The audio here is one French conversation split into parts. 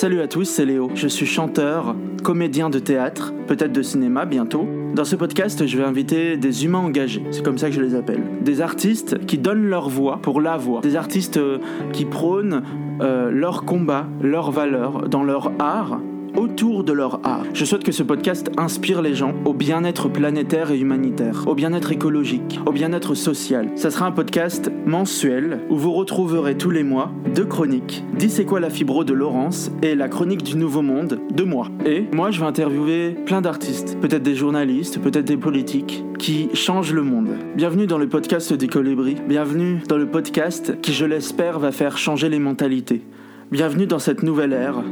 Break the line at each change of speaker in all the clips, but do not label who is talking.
Salut à tous, c'est Léo. Je suis chanteur, comédien de théâtre, peut-être de cinéma bientôt. Dans ce podcast, je vais inviter des humains engagés, c'est comme ça que je les appelle. Des artistes qui donnent leur voix pour la voix. Des artistes euh, qui prônent euh, leur combat, leurs valeurs dans leur art autour de leur art. Je souhaite que ce podcast inspire les gens au bien-être planétaire et humanitaire, au bien-être écologique, au bien-être social. Ça sera un podcast mensuel où vous retrouverez tous les mois deux chroniques. Dis c'est quoi la fibro de Laurence et la chronique du Nouveau Monde de moi. Et moi je vais interviewer plein d'artistes, peut-être des journalistes, peut-être des politiques qui changent le monde. Bienvenue dans le podcast des colibris. Bienvenue dans le podcast qui je l'espère va faire changer les mentalités. Bienvenue dans cette nouvelle ère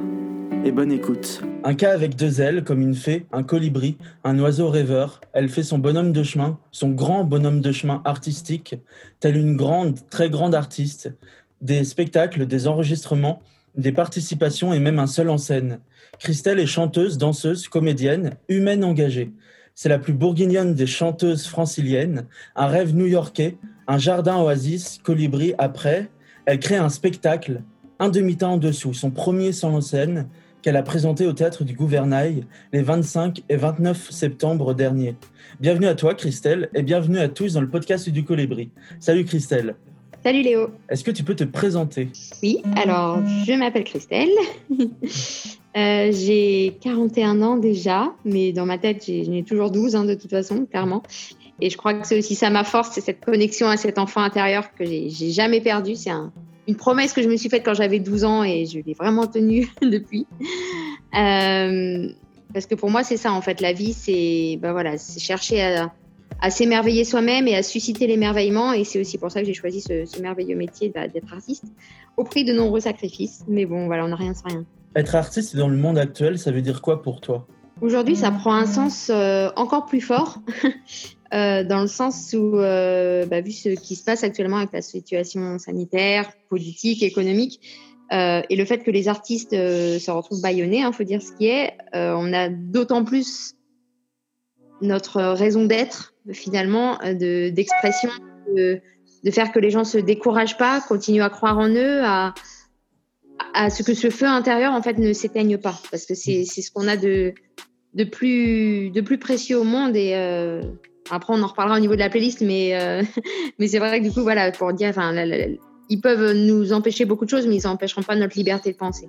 et bonne écoute. Un cas avec deux ailes, comme une fée, un colibri, un oiseau rêveur, elle fait son bonhomme de chemin, son grand bonhomme de chemin artistique, telle une grande, très grande artiste. Des spectacles, des enregistrements, des participations et même un seul en scène. Christelle est chanteuse, danseuse, comédienne, humaine engagée. C'est la plus bourguignonne des chanteuses franciliennes, un rêve new-yorkais, un jardin oasis, colibri après. Elle crée un spectacle, un demi-temps en dessous, son premier sans en scène, qu'elle a présenté au théâtre du Gouvernail les 25 et 29 septembre dernier. Bienvenue à toi, Christelle, et bienvenue à tous dans le podcast du Colibri. Salut, Christelle.
Salut Léo.
Est-ce que tu peux te présenter?
Oui, alors je m'appelle Christelle. Euh, j'ai 41 ans déjà, mais dans ma tête, j'en ai, toujours 12 hein, de toute façon, clairement. Et je crois que c'est aussi ça ma force, c'est cette connexion à cet enfant intérieur que j'ai jamais perdu. C'est un, une promesse que je me suis faite quand j'avais 12 ans et je l'ai vraiment tenue depuis. Euh, parce que pour moi, c'est ça en fait. La vie, c'est ben voilà, chercher à, s'émerveiller soi-même et à susciter l'émerveillement. Et c'est aussi pour ça que j'ai choisi ce, merveilleux métier d'être artiste, au prix de nombreux sacrifices. Mais bon, voilà, on n'a rien sans rien.
Être artiste dans le monde actuel, ça veut dire quoi pour toi?
Aujourd'hui, ça prend un sens euh, encore plus fort. Euh, dans le sens où, euh, bah, vu ce qui se passe actuellement avec la situation sanitaire, politique, économique, euh, et le fait que les artistes se retrouvent bâillonnés, il hein, faut dire ce qui est, on a d'autant plus notre raison d'être, finalement, d'expression, de, de, faire que les gens se découragent pas, continuent à croire en eux, à, à ce que ce feu intérieur, en fait, ne s'éteigne pas. Parce que c'est ce qu'on a de, de, plus, de plus précieux au monde et après, on en reparlera au niveau de la playlist, mais, euh, mais c'est vrai que du coup, voilà, pour dire, enfin, ils peuvent nous empêcher beaucoup de choses, mais ils n'empêcheront pas notre liberté de penser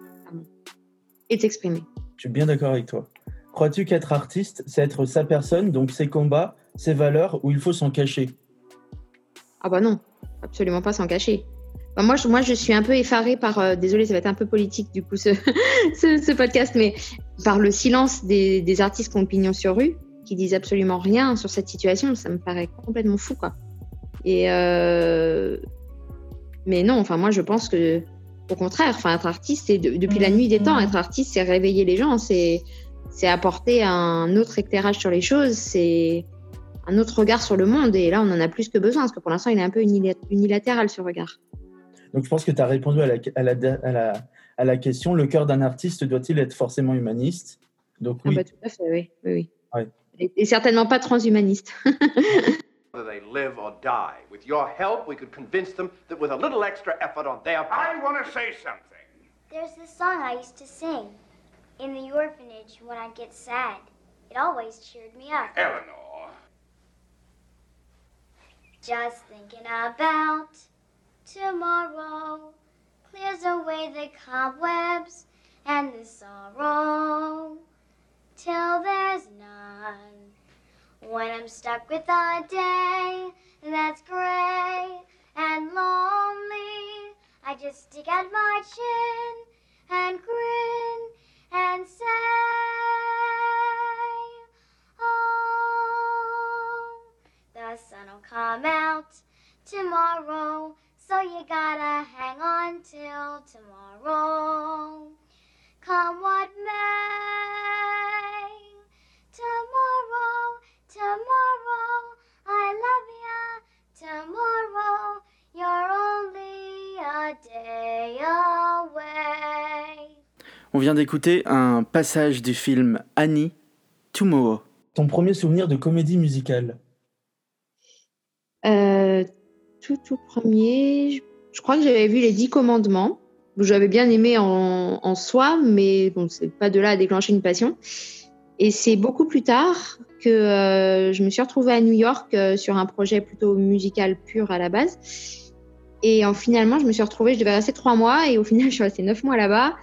et de s'exprimer.
Je suis bien d'accord avec toi. Crois-tu qu'être artiste, c'est être sa personne, donc ses combats, ses valeurs, ou il faut s'en cacher?
Ah bah non, absolument pas s'en cacher. Bah moi, je, moi, je suis un peu effarée par, euh, désolé, ça va être un peu politique du coup ce, ce, podcast, mais par le silence des, des artistes qui ont pignon sur rue qui disent absolument rien sur cette situation, ça me paraît complètement fou, quoi. Et euh... mais non, enfin moi je pense que au contraire, enfin être artiste, c'est depuis la nuit des temps, être artiste, c'est réveiller les gens, c'est c'est apporter un autre éclairage sur les choses, c'est un autre regard sur le monde. Et là, on en a plus que besoin, parce que pour l'instant, il est un peu unilatéral ce regard.
Donc je pense que tu as répondu à la, à, la, à, la, à la, question, le cœur d'un artiste doit-il être forcément humaniste? Donc oui.
Ah bah, tout à fait, oui. oui, oui. Ouais. Et certainement pas transhumaniste.
they live or die. With your help, we could convince them that with a little extra effort on their part.
I want to say something.
There's this song I used to sing in the orphanage when I'd get sad. It always cheered me up.
Eleanor.
Just thinking about tomorrow clears away the cobwebs and the sorrow till there's none. When I'm stuck with a day that's gray and lonely, I just stick out my chin and grin and say, Oh, the sun'll come out tomorrow, so you gotta hang on till tomorrow. Come what may, tomorrow, tomorrow, I love ya. Tomorrow, you're only a day away.
On vient d'écouter un passage du film Annie, Tomorrow. Ton premier souvenir de comédie musicale?
Euh, Tout, tout premier, je, je crois que j'avais vu Les Dix Commandements j'avais bien aimé en, soi, mais bon, c'est pas de là à déclencher une passion. Et c'est beaucoup plus tard que euh, je me suis retrouvée à New York euh, sur un projet plutôt musical pur à la base. Et en, finalement, je me suis retrouvée, je devais rester trois mois, et au final, je suis restée neuf mois là-bas.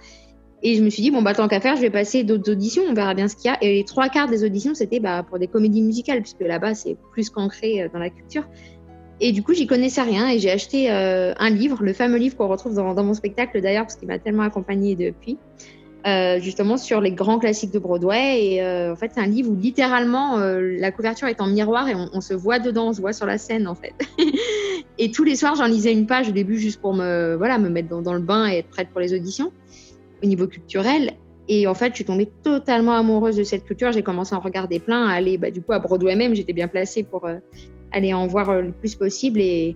Et je me suis dit, bon, bah, tant qu'à faire, je vais passer d'autres auditions, on verra bien ce qu'il y a. Et les trois quarts des auditions, c'était bah, pour des comédies musicales, puisque là-bas, c'est plus qu'ancré euh, dans la culture. Et du coup, j'y connaissais rien et j'ai acheté euh, un livre, le fameux livre qu'on retrouve dans, mon spectacle d'ailleurs, parce qu'il m'a tellement accompagné depuis, euh, justement sur les grands classiques de Broadway. Et euh, en fait, c'est un livre où littéralement la couverture est en miroir et on, se voit dedans, on se voit sur la scène en fait. et tous les soirs, j'en lisais une page au début juste pour me, voilà, me mettre dans, le bain et être prête pour les auditions au niveau culturel. Et en fait, je suis tombée totalement amoureuse de cette culture. J'ai commencé à en regarder plein, à aller bah, du coup à Broadway même. J'étais bien placée pour aller en voir euh, le plus possible. Et,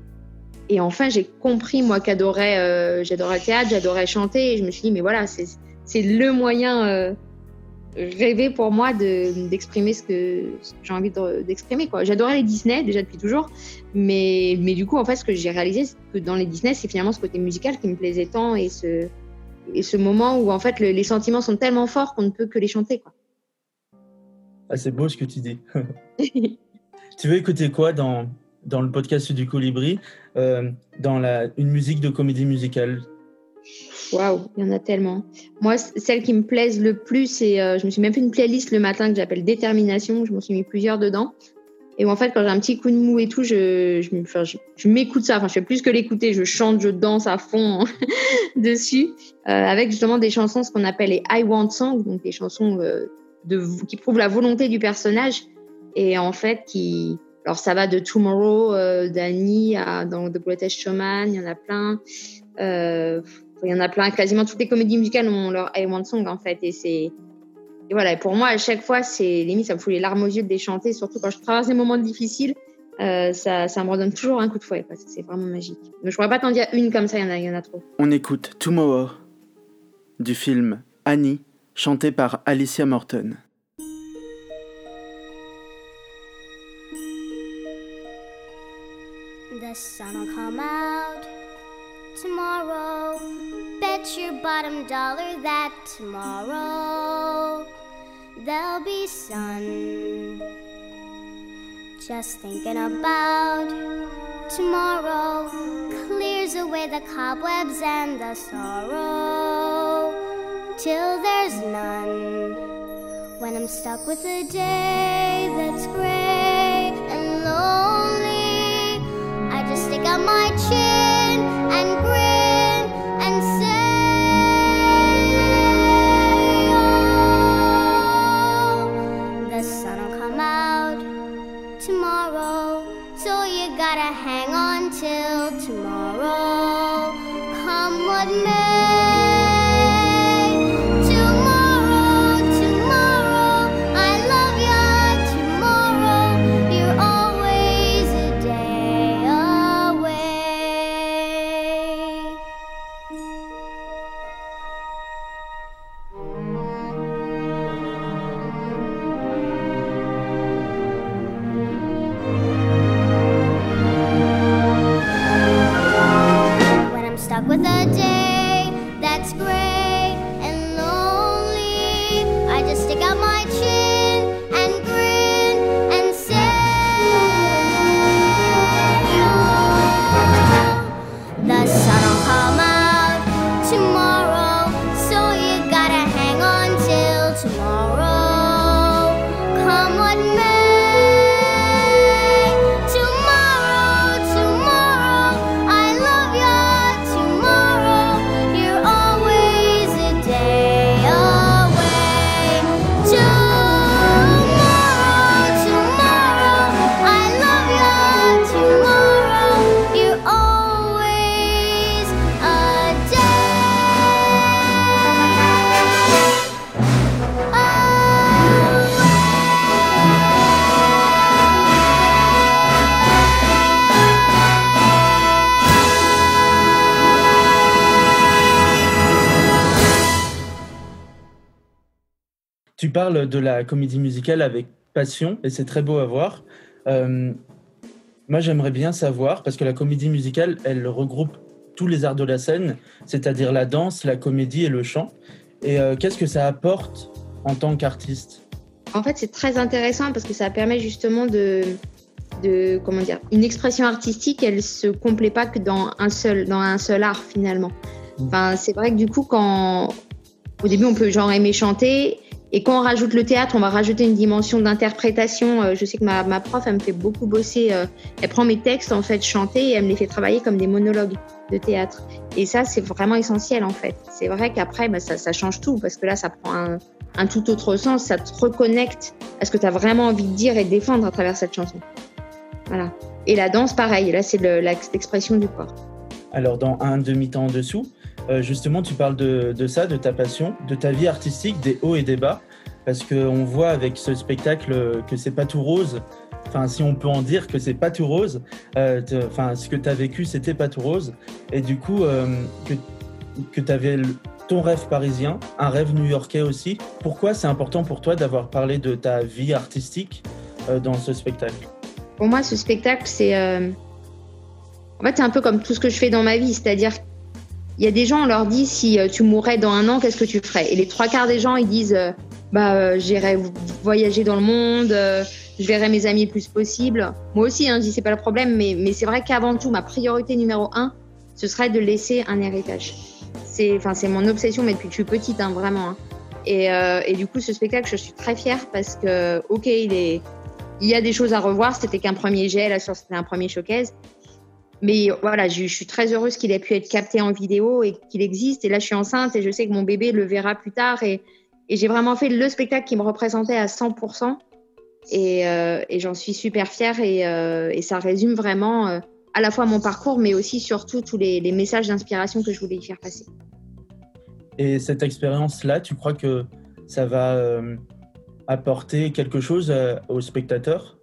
et enfin, j'ai compris, moi, qu'adorais, euh, j'adorais le théâtre, j'adorais chanter. Et je me suis dit, mais voilà, c'est le moyen euh, rêvé pour moi d'exprimer de, ce que, ce que j'ai envie d'exprimer. quoi. J'adorais les Disney, déjà depuis toujours. Mais, mais du coup, en fait, ce que j'ai réalisé, c'est que dans les Disney, c'est finalement ce côté musical qui me plaisait tant et ce, et ce moment où, en fait, le, les sentiments sont tellement forts qu'on ne peut que les chanter. Quoi.
Ah, c'est beau ce que tu dis. Tu veux écouter quoi dans, dans le podcast du Colibri euh, Dans la, une musique de comédie musicale?
Waouh, il y en a tellement. Moi, celle qui me plaise le plus, c'est. Euh, je me suis même fait une playlist le matin que j'appelle Détermination. Je m'en suis mis plusieurs dedans. Et en fait, quand j'ai un petit coup de mou et tout, je, je, m'écoute ça. Enfin, je fais plus que l'écouter. Je chante, je danse à fond dessus. Euh, avec justement des chansons, ce qu'on appelle les I Want Songs, donc des chansons euh, de, qui prouvent la volonté du personnage et en fait qui alors ça va de Tomorrow euh, d'Annie à dans The Greatest Showman il y en a plein. Euh, il y en a plein. Quasiment toutes les comédies musicales ont leur I Want Song en fait. Et c'est et pour moi à chaque fois c'est limite ça me fout les larmes aux yeux de les chanter surtout quand je traverse des moments difficiles. Euh, ça, ça me redonne toujours un coup de fouet c'est vraiment magique. Mais je pourrais pas t'en dire une comme ça il y en a y en a trop.
On écoute Tomorrow du film Annie chanté par Alicia Morton
Bet your bottom dollar that tomorrow there'll be sun. Just thinking about tomorrow clears away the cobwebs and the sorrow till there's none. When I'm stuck with a day that's gray and lonely I just stick out my chin and grin hang on till tomorrow. Come what may.
Parle de la comédie musicale avec passion et c'est très beau à voir. Euh, moi, j'aimerais bien savoir, parce que la comédie musicale, elle regroupe tous les arts de la scène, c'est-à-dire la danse, la comédie et le chant. Et qu'est-ce que ça apporte en tant qu'artiste?
En fait, c'est très intéressant parce que ça permet justement de, de comment dire, une expression artistique, elle se complaît pas que dans un seul, dans un seul art finalement. Mm. Enfin, c'est vrai que du coup, quand au début on peut genre aimer chanter, et quand on rajoute le théâtre, on va rajouter une dimension d'interprétation. Euh, je sais que ma, ma, prof, elle me fait beaucoup bosser. Euh, elle prend mes textes en fait chanter et elle me les fait travailler comme des monologues de théâtre. Et ça, c'est vraiment essentiel en fait. C'est vrai qu'après, bah, ça, ça, change tout parce que là, ça prend un, un tout autre sens. Ça te reconnecte à ce que tu as vraiment envie de dire et de défendre à travers cette chanson. Voilà. Et la danse, pareil. Là, c'est l'expression du corps.
Alors, dans un demi-temps en dessous, euh, justement, tu parles de, ça, de ta passion, de ta vie artistique, des hauts et des bas, parce qu'on voit avec ce spectacle que c'est pas tout rose. Enfin, si on peut en dire que c'est pas tout rose, euh, enfin, ce que tu as vécu, c'était pas tout rose. Et du coup, euh, que, que tu avais ton rêve parisien, un rêve new-yorkais aussi. Pourquoi c'est important pour toi d'avoir parlé de ta vie artistique dans ce spectacle?
Pour moi, ce spectacle, c'est. En fait, c'est un peu comme tout ce que je fais dans ma vie, c'est-à-dire il y a des gens, on leur dit si euh, tu mourrais dans un an, qu'est-ce que tu ferais? Et les trois quarts des gens, ils disent euh, bah euh, j'irai voyager dans le monde, je verrai mes amis le plus possible. Moi aussi, hein, je dis c'est pas le problème, mais, mais c'est vrai qu'avant tout, ma priorité numéro un, ce serait de laisser un héritage. C'est enfin c'est mon obsession, mais depuis que je suis petite, hein, vraiment. Hein. Et, et, du coup, ce spectacle, je suis très fière parce que ok, il est il y a des choses à revoir. C'était qu'un premier jet, là, c'était un premier showcase. Mais voilà, je, suis très heureuse qu'il ait pu être capté en vidéo et qu'il existe. Et là, je suis enceinte et je sais que mon bébé le verra plus tard. Et, j'ai vraiment fait le spectacle qui me représentait à 100%. Euh, et, j'en suis super fière. Et, euh, ça résume vraiment euh, à la fois mon parcours, mais aussi surtout tous les, les messages d'inspiration que je voulais y faire passer.
Et cette expérience-là, tu crois que ça va apporter quelque chose aux spectateurs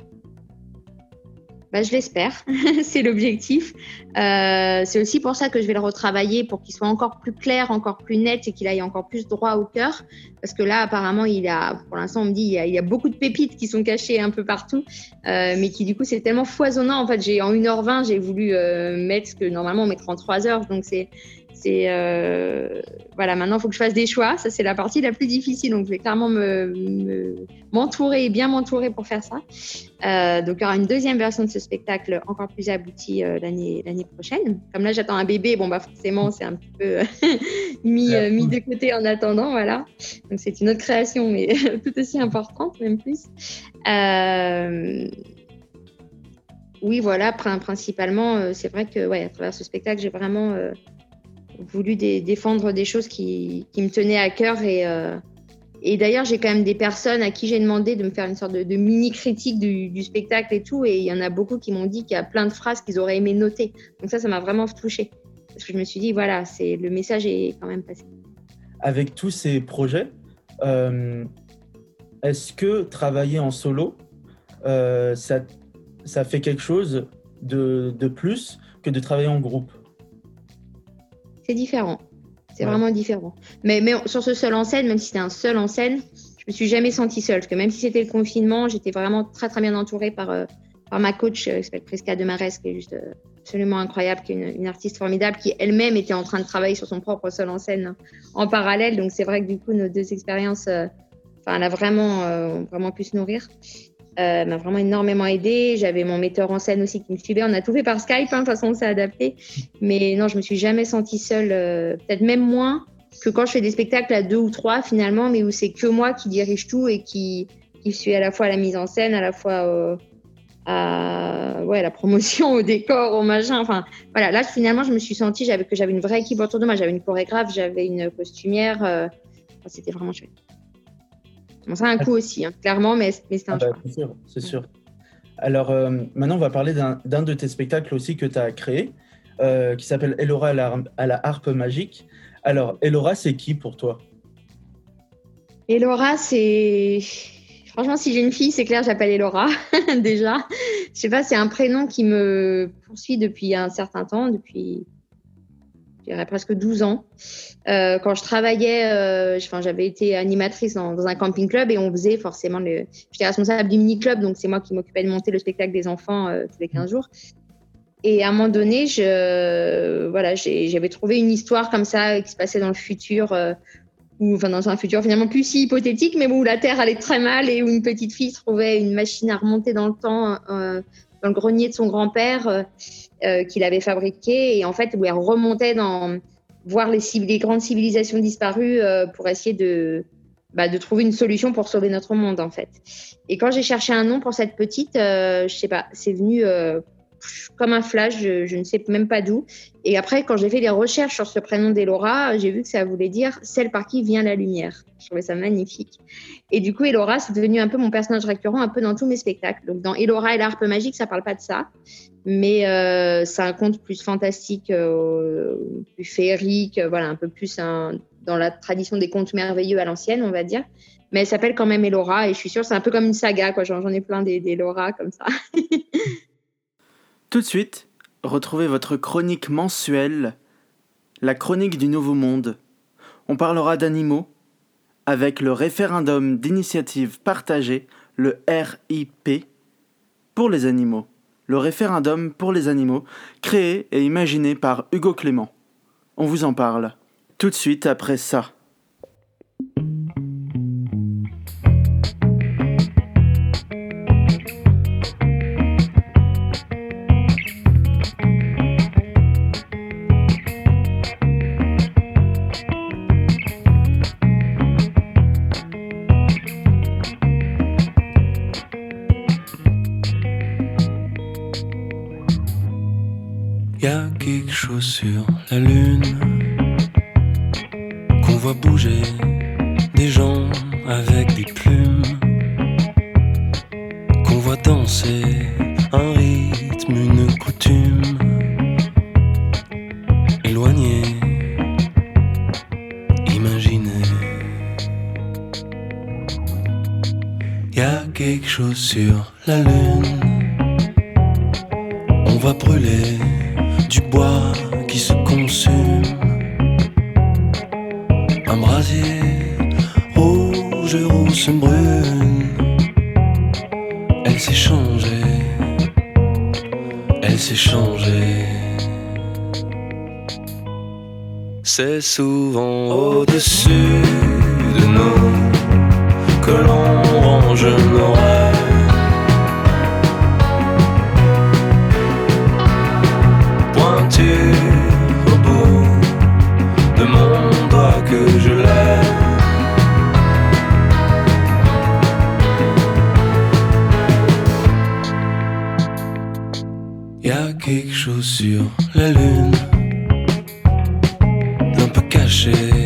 bah, je l'espère, c'est l'objectif. Euh, c'est aussi pour ça que je vais le retravailler pour qu'il soit encore plus clair, encore plus net et qu'il aille encore plus droit au cœur. Parce que là, apparemment, il a, pour l'instant, on me dit, il y, a, beaucoup de pépites qui sont cachées un peu partout, euh, mais qui du coup, c'est tellement foisonnant. En fait, j'ai en 1h20, j'ai voulu euh, mettre ce que normalement on mettrait en 3 heures. Donc, c'est c'est euh, voilà, maintenant il faut que je fasse des choix. Ça c'est la partie la plus difficile, donc je vais clairement me m'entourer et bien m'entourer pour faire ça. Euh, donc il y aura une deuxième version de ce spectacle encore plus aboutie euh, l'année l'année prochaine. Comme là j'attends un bébé, bon bah forcément c'est un petit peu mis mis de côté en attendant, voilà. Donc c'est une autre création, mais tout aussi importante même plus. oui, voilà, principalement, c'est vrai que ouais, à travers ce spectacle, j'ai vraiment voulu défendre des choses qui, me tenaient à cœur. Et, euh, et d'ailleurs, j'ai quand même des personnes à qui j'ai demandé de me faire une sorte de, mini critique du, spectacle et tout. Et il y en a beaucoup qui m'ont dit qu'il y a plein de phrases qu'ils auraient aimé noter. Donc ça, ça m'a vraiment touchée. Parce que je me suis dit, voilà, le message est quand même passé.
Avec tous ces projets, euh, est-ce que travailler en solo, euh, ça, ça fait quelque chose de, de plus que de travailler en groupe?
C'est différent. C'est vraiment différent. Mais, mais sur ce seul en scène, même si c'était un seul en scène, je me suis jamais sentie seule. Parce que même si c'était le confinement, j'étais vraiment très très bien entourée par, euh, par ma coach, euh, qui s'appelle Prisca Demares, qui est juste euh, absolument incroyable, qui est une, artiste formidable, qui elle-même était en train de travailler sur son propre seul en scène en parallèle. Donc c'est vrai que du coup, nos deux expériences, enfin, elle a vraiment, vraiment pu se nourrir. Euh, m'a vraiment énormément aidé. J'avais mon metteur en scène aussi qui me suivait. On a tout fait par Skype, hein, de toute façon, on s'est adapté. Mais non, je me suis jamais sentie seule, euh, peut-être même moins que quand je fais des spectacles à deux ou trois finalement, mais où c'est que moi qui dirige tout et qui, suis à la fois à la mise en scène, à la fois euh, à la promotion, au décor, au machin. Enfin, voilà, là finalement, je me suis sentie que j'avais une vraie équipe autour de moi. J'avais une chorégraphe, j'avais une costumière. C'était vraiment chouette ça a un coût aussi, hein, clairement, mais, mais c'est un ah bah,
C'est sûr, c'est sûr. Alors, euh, maintenant, on va parler d'un de tes spectacles aussi que tu as créé, euh, qui s'appelle Elora à la, harpe magique. Alors, Elora, c'est qui pour toi?
Elora, c'est. Franchement, si j'ai une fille, c'est clair, j'appelle Elora, déjà. Je sais pas, c'est un prénom qui me poursuit depuis un certain temps, depuis presque 12 ans. Euh, quand je travaillais, euh, j'avais été animatrice dans, un camping club et on faisait forcément le. J'étais responsable du mini club, donc c'est moi qui m'occupais de monter le spectacle des enfants euh, tous les 15 jours. Et à un moment donné, je, voilà, j'avais trouvé une histoire comme ça qui se passait dans le futur, ou enfin dans un futur finalement plus si hypothétique, mais où la Terre allait très mal et où une petite fille trouvait une machine à remonter dans le temps dans le grenier de son grand-père euh, euh qu'il avait fabriqué, et en fait où elle remontait dans voir les, les grandes civilisations disparues euh, pour essayer de bah, de trouver une solution pour sauver notre monde en fait. Et quand j'ai cherché un nom pour cette petite, je sais pas, c'est venu comme un flash, je, ne sais même pas d'où. Et après, quand j'ai fait des recherches sur ce prénom d'Elora, j'ai vu que ça voulait dire celle par qui vient la lumière. Je trouvais ça magnifique. Et du coup, Elora, c'est devenu un peu mon personnage récurrent, un peu dans tous mes spectacles. Donc, dans Elora et l'harpe magique, ça parle pas de ça, mais euh, c'est un conte plus fantastique, euh, plus féerique, euh, voilà, un peu plus dans la tradition des contes merveilleux à l'ancienne, on va dire. Mais elle s'appelle quand même Elora, et je suis sûre, c'est un peu comme une saga, quoi. J'en ai plein d'Elora comme ça.
Tout de suite, retrouvez votre chronique mensuelle, la chronique du Nouveau Monde. On parlera d'animaux avec le référendum d'initiative partagée, le RIP, pour les animaux. Le référendum pour les animaux, créé et imaginé par Hugo Clément. On vous en parle. Tout de suite après ça.
Souvent au-dessus de nous que l'on range nos rêves. au bout de mon doigt que je lève. Y a quelque chose sur la lune, un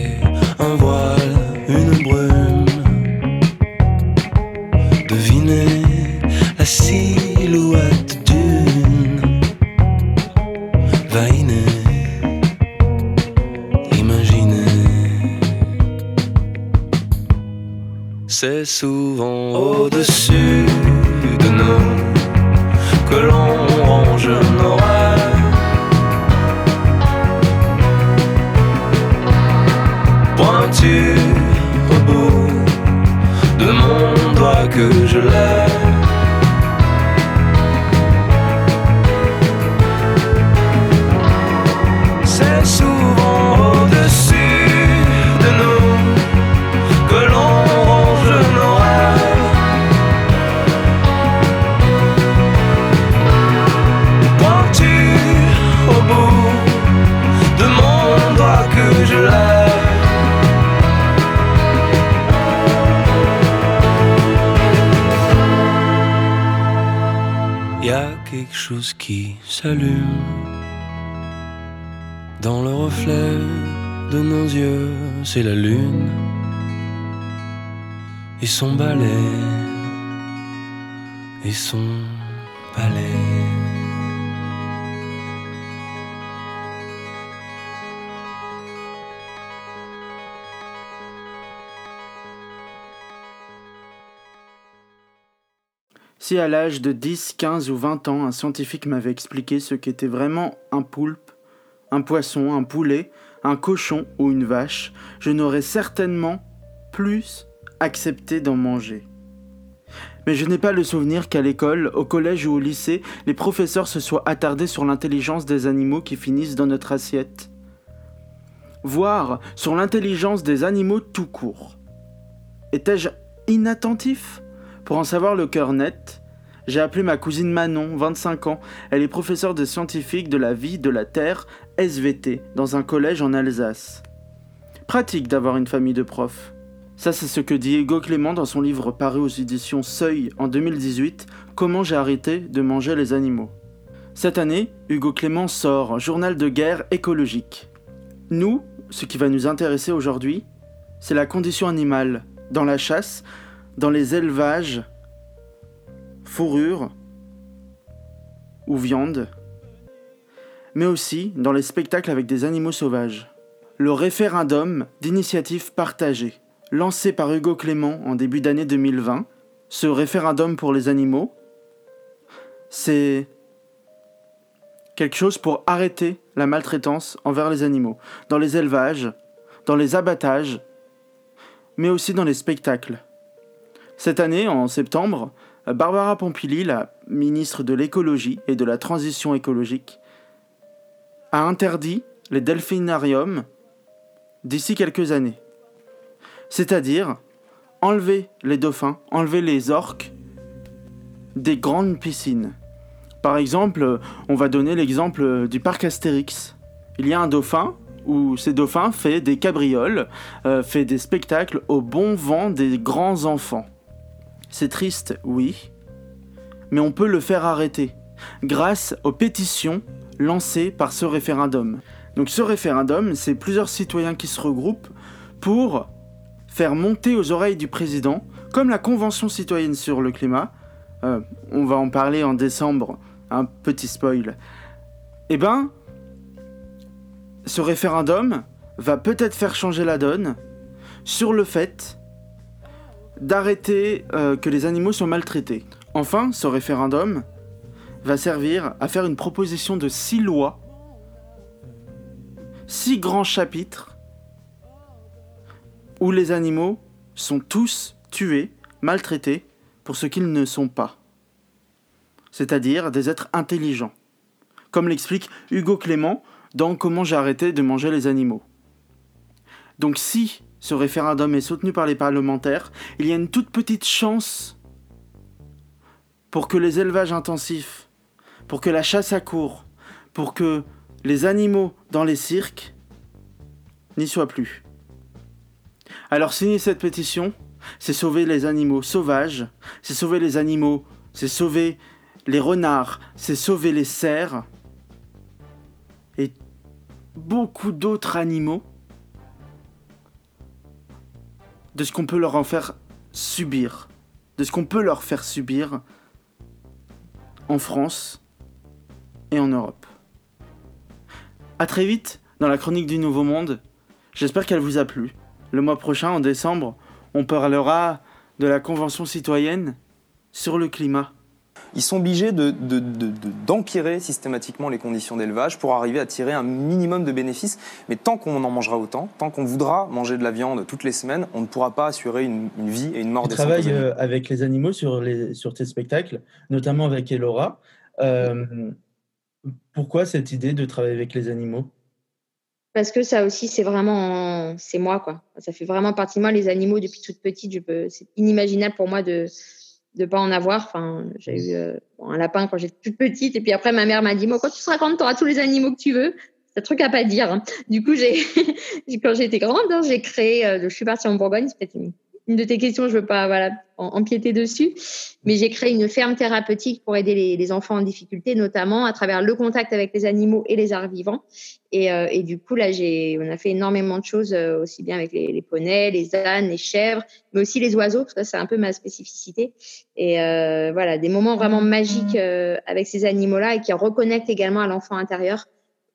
de nos yeux, c'est la lune et son balai et son palais.
Si à l'âge de 10, 15 ou 20 ans, un scientifique m'avait expliqué ce qu'était vraiment un poulpe, un poisson, un poulet, un cochon ou une vache, je n'aurais certainement plus accepté d'en manger. Mais je n'ai pas le souvenir qu'à l'école, au collège ou au lycée, les professeurs se soient attardés sur l'intelligence des animaux qui finissent dans notre assiette. Voire sur l'intelligence des animaux tout court. Étais-je inattentif? Pour en savoir le cœur net, j'ai appelé ma cousine Manon, 25 ans. Elle est professeure de scientifique de la vie de la Terre, SVT, dans un collège en Alsace. Pratique d'avoir une famille de profs. Ça, c'est ce que dit Hugo Clément dans son livre paru aux éditions Seuil en 2018, Comment j'ai arrêté de manger les animaux. Cette année, Hugo Clément sort journal de guerre écologique. Nous, ce qui va nous intéresser aujourd'hui, c'est la condition animale, dans la chasse, dans les élevages, fourrure ou viande, mais aussi dans les spectacles avec des animaux sauvages. Le référendum d'initiative partagée, lancé par Hugo Clément en début d'année 2020, ce référendum pour les animaux, c'est quelque chose pour arrêter la maltraitance envers les animaux, dans les élevages, dans les abattages, mais aussi dans les spectacles. Cette année, en septembre, Barbara Pompili, la ministre de l'écologie et de la transition écologique, a interdit les delphinariums d'ici quelques années. C'est-à-dire enlever les dauphins, enlever les orques des grandes piscines. Par exemple, on va donner l'exemple du parc Astérix. Il y a un dauphin où ces dauphins fait des cabrioles, euh, fait des spectacles au bon vent des grands enfants. C'est triste, oui, mais on peut le faire arrêter grâce aux pétitions lancées par ce référendum. Donc ce référendum, c'est plusieurs citoyens qui se regroupent pour faire monter aux oreilles du président, comme la Convention citoyenne sur le climat, euh, on va en parler en décembre, un petit spoil, eh ben, ce référendum va peut-être faire changer la donne sur le fait d'arrêter euh, que les animaux soient maltraités. Enfin, ce référendum va servir à faire une proposition de six lois, six grands chapitres, où les animaux sont tous tués, maltraités, pour ce qu'ils ne sont pas. C'est-à-dire des êtres intelligents. Comme l'explique Hugo Clément dans Comment j'ai arrêté de manger les animaux. Donc si ce référendum est soutenu par les parlementaires, il y a une toute petite chance pour que les élevages intensifs, pour que la chasse à court, pour que les animaux dans les cirques n'y soient plus. Alors signer cette pétition, c'est sauver les animaux sauvages, c'est sauver les animaux, c'est sauver les renards, c'est sauver les cerfs. Et beaucoup d'autres animaux de ce qu'on peut leur en faire subir, de ce qu'on peut leur faire subir en France et en Europe. A très vite dans la chronique du Nouveau Monde. J'espère qu'elle vous a plu. Le mois prochain, en décembre, on parlera de la Convention citoyenne sur le climat
ils sont obligés d'empirer de, de, systématiquement les conditions d'élevage pour arriver à tirer un minimum de bénéfices. Mais tant qu'on en mangera autant, tant qu'on voudra manger de la viande toutes les semaines, on ne pourra pas assurer une, vie et une mort
des travaille euh, avec les animaux sur, les, sur tes spectacles, notamment avec Elora. Euh, pourquoi cette idée de travailler avec les animaux?
Parce que ça aussi, c'est vraiment, c'est moi, quoi. Ça fait vraiment partie de moi, les animaux, depuis toute petite. C'est inimaginable pour moi de, de pas en avoir. Enfin, j'ai eu euh, un lapin quand j'étais toute petite, et puis après ma mère m'a dit, moi, quand tu seras grande, tu auras tous les animaux que tu veux. C'est un truc à pas dire. Hein. Du coup, j'ai, quand j'étais grande, hein, j'ai créé, euh, je suis partie en Bourgogne, c'était une une de tes questions, je veux pas voilà, empiéter dessus, mais j'ai créé une ferme thérapeutique pour aider les, enfants en difficulté, notamment à travers le contact avec les animaux et les arts vivants. Et, euh, du coup, là, on a fait énormément de choses, euh, aussi bien avec les, les, poneys, les ânes, les chèvres, mais aussi les oiseaux, parce que c'est un peu ma spécificité. Et euh, voilà, des moments vraiment magiques avec ces animaux-là et qui reconnectent également à l'enfant intérieur.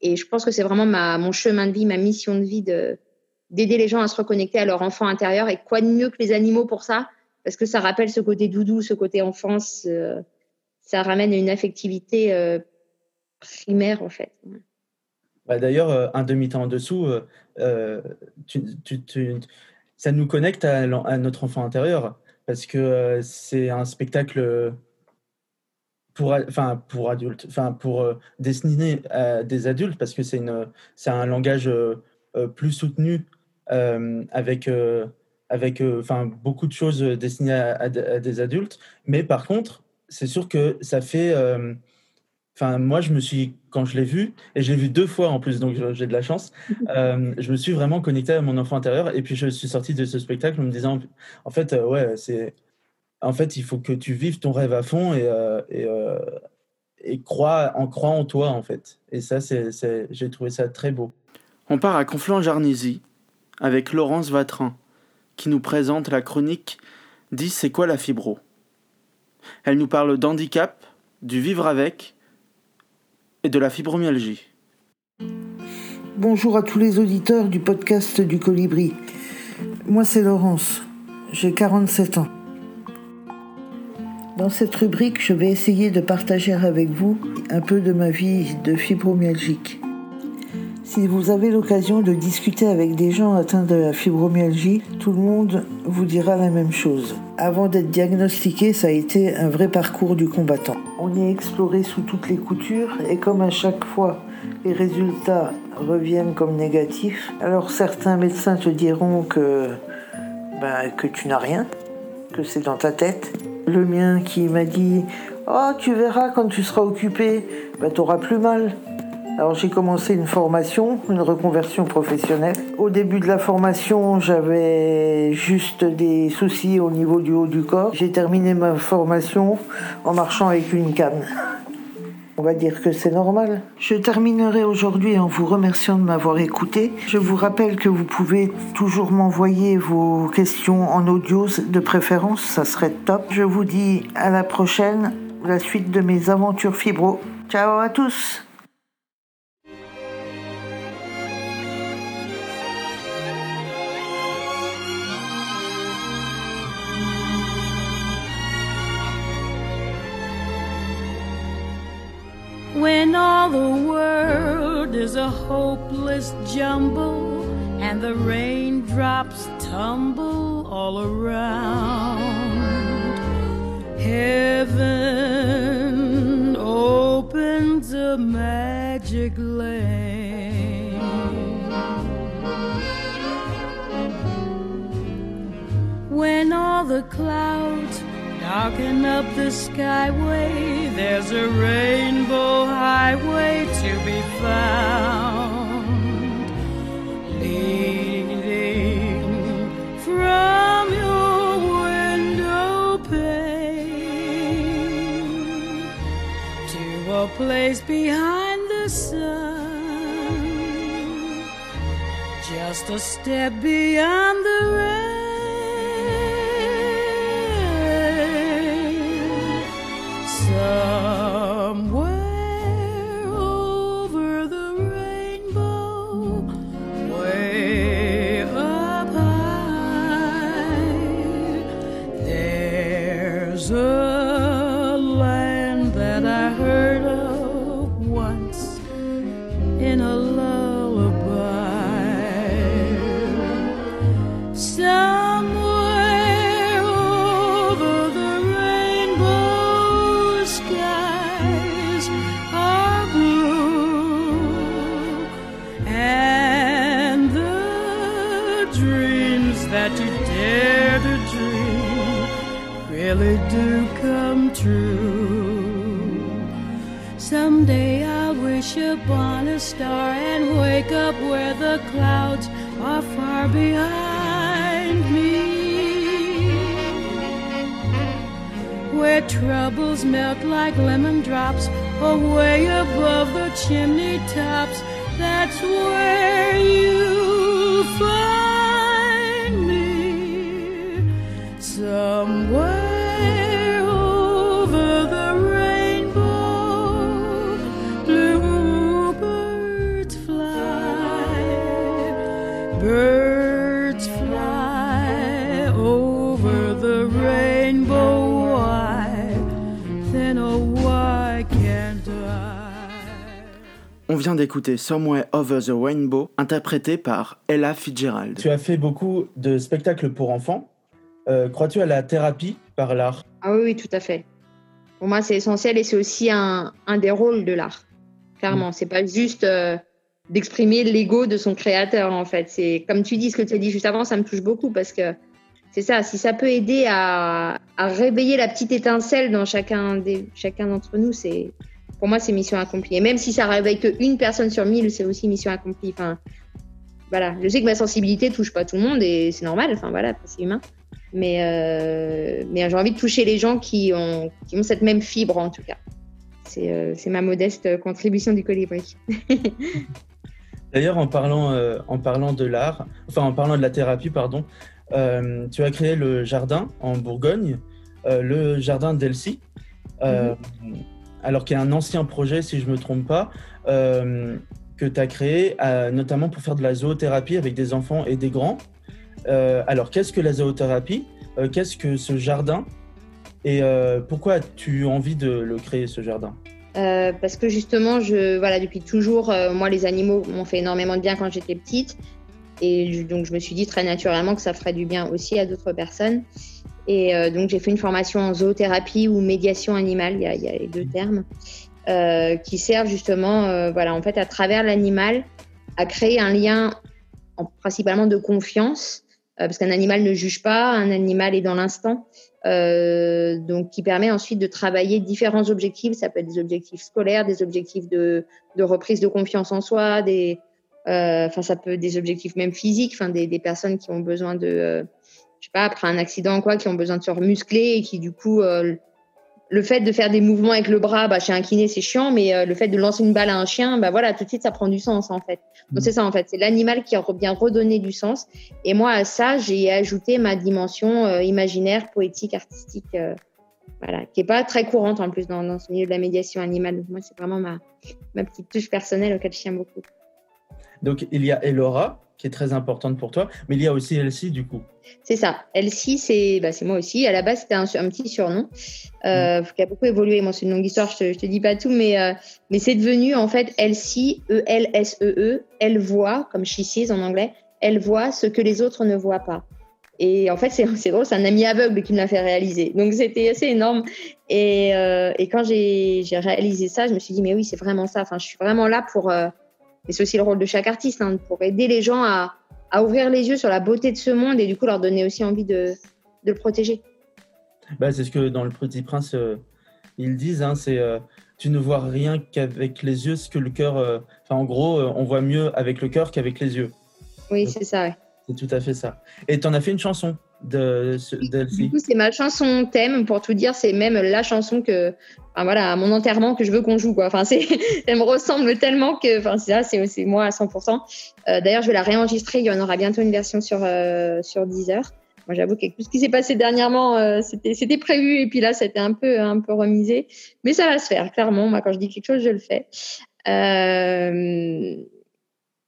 Et je pense que c'est vraiment ma, mon chemin de vie, ma mission de vie de, d'aider les gens à se reconnecter à leur enfant intérieur. Et quoi de mieux que les animaux pour ça? Parce que ça rappelle ce côté doudou, ce côté enfance. Euh, ça ramène une affectivité euh, primaire, en fait.
Bah, d'ailleurs, euh, un demi-temps en dessous, ça nous connecte à, notre enfant intérieur. parce que c'est un spectacle pour, enfin, pour adultes, enfin, pour euh, des adultes, parce que c'est un langage plus soutenu euh, avec, euh, avec, euh, enfin, beaucoup de choses destinées à, à d- à des adultes. Mais par contre, c'est sûr que ça fait, euh, enfin, moi, je me suis, quand je l'ai vu, et je l'ai vu deux fois en plus, donc j'ai de la chance, euh, je me suis vraiment connecté à mon enfant intérieur, et puis je suis sorti de ce spectacle en me disant, en fait, euh, ouais, c'est en fait, il faut que tu vives ton rêve à fond et, euh, et, euh, et crois, en crois en toi, en fait. Et ça, c'est- j'ai trouvé ça très beau. On part à Conflans-Jarnisy avec Laurence Vatrin, qui nous présente la chronique Dis c'est quoi la fibro? Elle nous parle d'handicap, du vivre avec et de la fibromyalgie.
Bonjour à tous les auditeurs du podcast du Colibri. Moi, c'est Laurence. J'ai 47 ans. Dans cette rubrique, je vais essayer de partager avec vous un peu de ma vie de fibromyalgique. Si vous avez l'occasion de discuter avec des gens atteints de la fibromyalgie, tout le monde vous dira la même chose. Avant d'être diagnostiqué, ça a été un vrai parcours du combattant. On y est exploré sous toutes les coutures et comme à chaque fois les résultats reviennent comme négatifs, alors certains médecins te diront que, ben, que tu n'as rien, que c'est dans ta tête. Le mien qui m'a dit Oh, tu verras quand tu seras occupé, ben, t'auras plus mal. Alors j'ai commencé une formation, une reconversion professionnelle. Au début de la formation, j'avais juste des soucis au niveau du haut du corps. J'ai terminé ma formation en marchant avec une canne. On va dire que c'est normal. Je terminerai aujourd'hui en vous remerciant de m'avoir écouté. Je vous rappelle que vous pouvez toujours m'envoyer vos questions en audio de préférence, ça serait top. Je vous dis à la prochaine, la suite de mes aventures fibro. Ciao à tous
When all the world is a hopeless jumble and the raindrops tumble all around, heaven opens a magic lane. When all the clouds darken up the skyway, there's a rainbow highway to be found, leading from your window pane to a place behind the sun, just a step beyond the
d'écouter Somewhere Over the Rainbow, interprété par Ella Fitzgerald. Tu as fait beaucoup de spectacles pour enfants. Euh, Crois-tu à la thérapie par l'art?
Ah oui, oui, tout à fait. Pour moi, c'est essentiel et c'est aussi un, un des rôles de l'art. Clairement, c'est pas juste euh, d'exprimer l'ego de son créateur en fait. C'est comme tu dis, ce que tu as dit juste avant, ça me touche beaucoup parce que c'est ça. Si ça peut aider à, à réveiller la petite étincelle dans chacun des chacun d'entre nous, c'est pour moi c'est mission accomplie. Et même si ça réveille qu'une personne sur mille, c'est aussi mission accomplie. Enfin, voilà. Je sais que ma sensibilité touche pas tout le monde et c'est normal. Enfin voilà, c'est humain. Mais euh, mais j'ai envie de toucher les gens qui ont qui ont cette même fibre en tout cas. C'est euh, c'est ma modeste contribution du colibri.
D'ailleurs, en parlant, euh, en parlant de l'art, enfin en parlant de la thérapie, pardon, tu as créé le jardin en Bourgogne, le jardin d'Elsie, euh, alors qu'il y a un ancien projet, si je ne me trompe pas, euh, que tu as créé notamment pour faire de la zoothérapie avec des enfants et des grands. Euh, alors, qu'est-ce que la zoothérapie? Euh, Qu'est-ce que ce jardin? Et pourquoi as-tu envie de le créer, ce jardin?
Parce que justement, je, voilà, depuis toujours, moi, les animaux m'ont fait énormément de bien quand j'étais petite. Et donc, je me suis dit très naturellement que ça ferait du bien aussi à d'autres personnes. Et euh, donc, j'ai fait une formation en zoothérapie ou médiation animale, il y a, il y a les deux termes, euh, qui servent justement, euh, voilà, en fait, à travers l'animal, à créer un lien en- principalement de confiance, parce qu'un animal ne juge pas, un animal est dans l'instant. Donc qui permet ensuite de travailler différents objectifs. Ça peut être des objectifs scolaires, des objectifs de, de reprise de confiance en soi, des, enfin ça peut être des objectifs même physiques, enfin des, des personnes qui ont besoin de, je sais pas, après un accident quoi, qui ont besoin de se remuscler et qui du coup euh, le fait de faire des mouvements avec le bras, bah, chez un kiné, c'est chiant, mais euh, le fait de lancer une balle à un chien, bah voilà, tout de suite, ça prend du sens, en fait. Donc, c'est ça, en fait. C'est l'animal qui a bien redonné du sens. Et moi, à ça, j'ai ajouté ma dimension euh, imaginaire, poétique, artistique, voilà, qui est pas très courante, en plus, dans, dans ce milieu de la médiation animale. Donc, moi, c'est vraiment ma, ma petite touche personnelle auquel je tiens beaucoup.
Donc, il y a Elora, qui est très importante pour toi, mais il y a aussi Elsie, du coup.
C'est ça. Elsie, c'est bah, moi aussi. À la base, c'était un, un petit surnom euh, qui a beaucoup évolué. Moi, c'est une longue histoire, je te, je te dis pas tout, mais, euh, mais c'est devenu en fait Elsie, E-L-S-E-E. Elle voit, comme she sees en anglais, elle voit ce que les autres ne voient pas. Et en fait, c'est drôle, c'est un ami aveugle qui me l'a fait réaliser. Donc, c'était assez énorme. Et, euh, et quand j'ai j'ai réalisé ça, je me suis dit, mais oui, c'est vraiment ça. Enfin, je suis vraiment là pour. Et c'est aussi le rôle de chaque artiste, hein, pour aider les gens à, à ouvrir les yeux sur la beauté de ce monde et du coup leur donner aussi envie de, de le protéger.
Bah, c'est ce que dans Le Petit Prince, euh, ils disent, hein, c'est euh, tu ne vois rien qu'avec les yeux, ce que le cœur... euh, Enfin, en gros, on voit mieux avec le cœur qu'avec les yeux.
Oui, c'est ça. ouais.
C'est tout à fait ça. Et tu en as fait une chanson de ce-
Du coup, c'est ma chanson thème, pour tout dire, c'est même la chanson que, enfin voilà, à mon enterrement que je veux qu'on joue, quoi. Enfin, c'est, elle me ressemble tellement que, enfin, c'est ça, c'est c'est moi à 100%. Euh, D'ailleurs, je vais la réenregistrer, il y en aura bientôt une version sur, euh, sur Deezer. Moi, j'avoue qu'avec tout ce qui s'est passé dernièrement, euh, c'était c'était prévu, et puis là, c'était un peu, un peu remisé. Mais ça va se faire, clairement. Moi, quand je dis quelque chose, je le fais. Euh,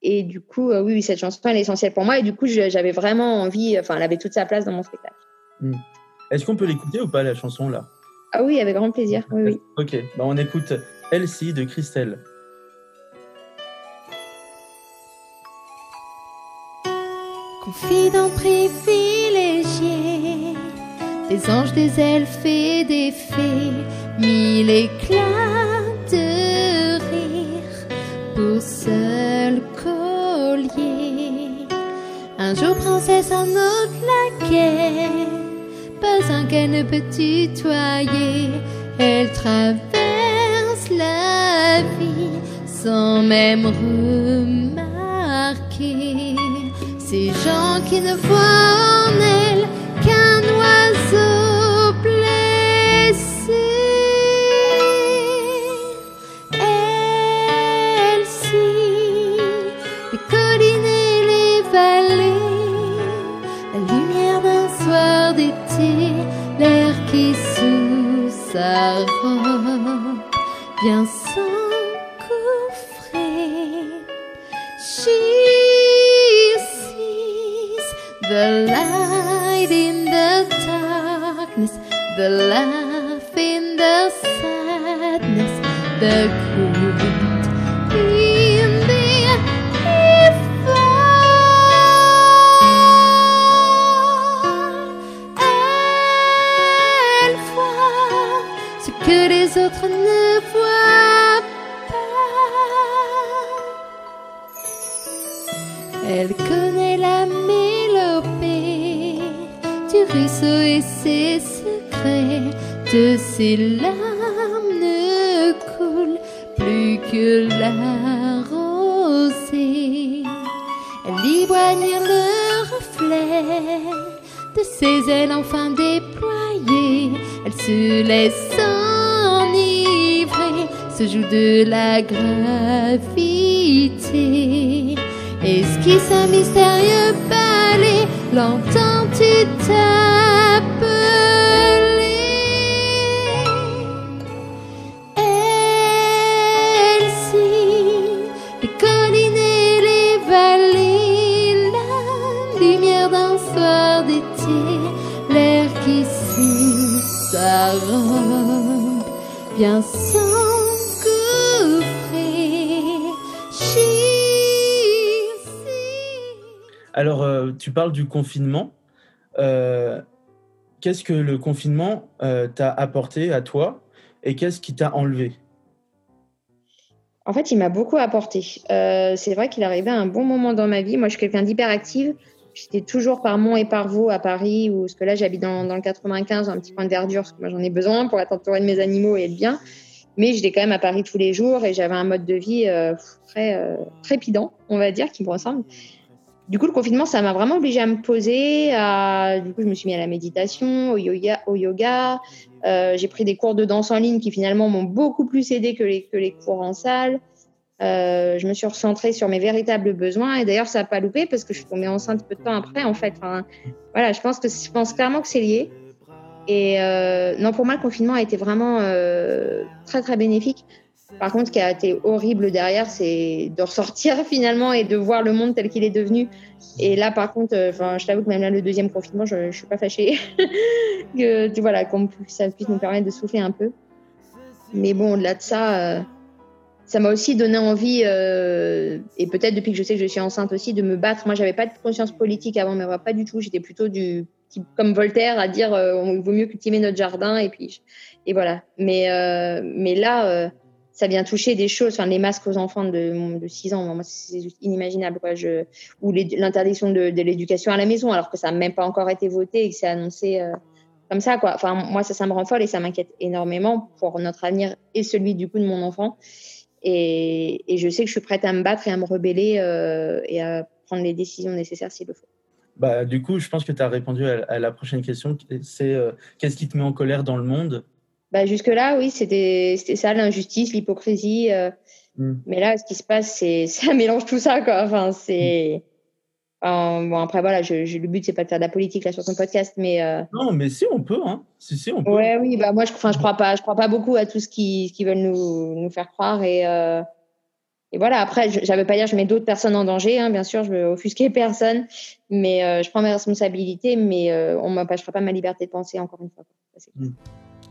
et du coup, euh, oui, oui, cette chanson, elle est essentielle pour moi. Et du coup, j'avais vraiment envie, enfin, elle avait toute sa place dans mon spectacle.
Est-ce qu'on peut l'écouter ou pas, la chanson, là?
Ah oui, avec grand plaisir. Oui, oui.
Ok, bah, on écoute Elsie de Christelle.
Confident privilégié, des anges, des elfes et des fées, mille éclats de rire pour seul Un jour princesse, un autre laquais, pas un qu'elle ne peut tutoyer. Elle traverse la vie sans même remarquer ces gens qui ne voient en elle l'air qui sous sa robe vient s'engouffrer. S'engouffrer.
Alors, euh, tu parles du confinement. Euh, qu'est-ce que le confinement euh, t'a apporté à toi et qu'est-ce qui t'a enlevé?
En fait, il m'a beaucoup apporté. Euh, c'est vrai qu'il arrivait à un bon moment dans ma vie. Moi, je suis quelqu'un d'hyperactive. J'étais toujours par Mont et par Vaux à Paris, ou parce que là, j'habite dans, dans le 95, un petit point de verdure, parce que moi, j'en ai besoin pour être entourée de mes animaux et être bien. Mais j'étais quand même à Paris tous les jours et j'avais un mode de vie euh, très euh, trépidant, on va dire, qui me ressemble. Du coup, le confinement, ça m'a vraiment obligée à me poser. À... Du coup, je me suis mis à la méditation, au yoga. Au yoga. Euh, j'ai pris des cours de danse en ligne qui finalement m'ont beaucoup plus aidé que les, que les cours en salle. Euh, je me suis recentrée sur mes véritables besoins et d'ailleurs ça n'a pas loupé parce que je suis tombée enceinte peu de temps après en fait. Voilà, je pense clairement que c'est lié. Et euh, non, pour moi le confinement a été vraiment euh, très très bénéfique. Par contre, ce qui a été horrible derrière, c'est de ressortir finalement et de voir le monde tel qu'il est devenu. Et là, par contre, je t'avoue que même là, le deuxième confinement, je, je suis pas fâchée que ça puisse nous permettre de souffler un peu. Mais bon, au-delà de ça, ça m'a aussi donné envie, euh, et peut-être depuis que je sais que je suis enceinte aussi, de me battre. Moi, j'avais pas de conscience politique avant, mais pas du tout. J'étais plutôt du type comme Voltaire à dire euh, on vaut mieux cultiver notre jardin et puis et voilà. Mais euh, mais là, euh, ça vient toucher des choses. Enfin, les masques aux enfants de, de 6 ans, moi, c'est inimaginable. Ou l'interdiction de, l'éducation à la maison, alors que ça n'a même pas encore été voté et que c'est annoncé comme ça. Quoi. Enfin, moi, ça, ça me rend folle et ça m'inquiète énormément pour notre avenir et celui du coup de mon enfant. Et, et je sais que je suis prête à me battre et à me rebeller euh, et à prendre les décisions nécessaires s'il le faut.
bah, Du coup, je pense que tu as répondu à, à la prochaine question. C'est euh, qu'est-ce qui te met en colère dans le monde?
Bah, jusque-là, oui, c'était ça, l'injustice, l'hypocrisie. euh,
Mm.
Mais là, ce qui se passe, c'est ça mélange tout ça, quoi. Enfin, c'est. Enfin, bon, après, voilà, je, je- le but, c'est pas de faire de la politique là sur ton podcast, mais. euh,
Non, mais si, on peut. Hein. Si, si, on peut.
Ouais, oui, bah moi, je, je crois pas, je crois pas beaucoup à tout ce qu'ils qu'ils veulent nous, nous faire croire et. euh, Et voilà, après, je- j'avais pas dire, je mets d'autres personnes en danger, hein, bien sûr, je veux offusquer personne, mais euh, je prends mes responsabilités, mais euh, on m'empêchera pas ma liberté de penser, encore une fois.
Mm.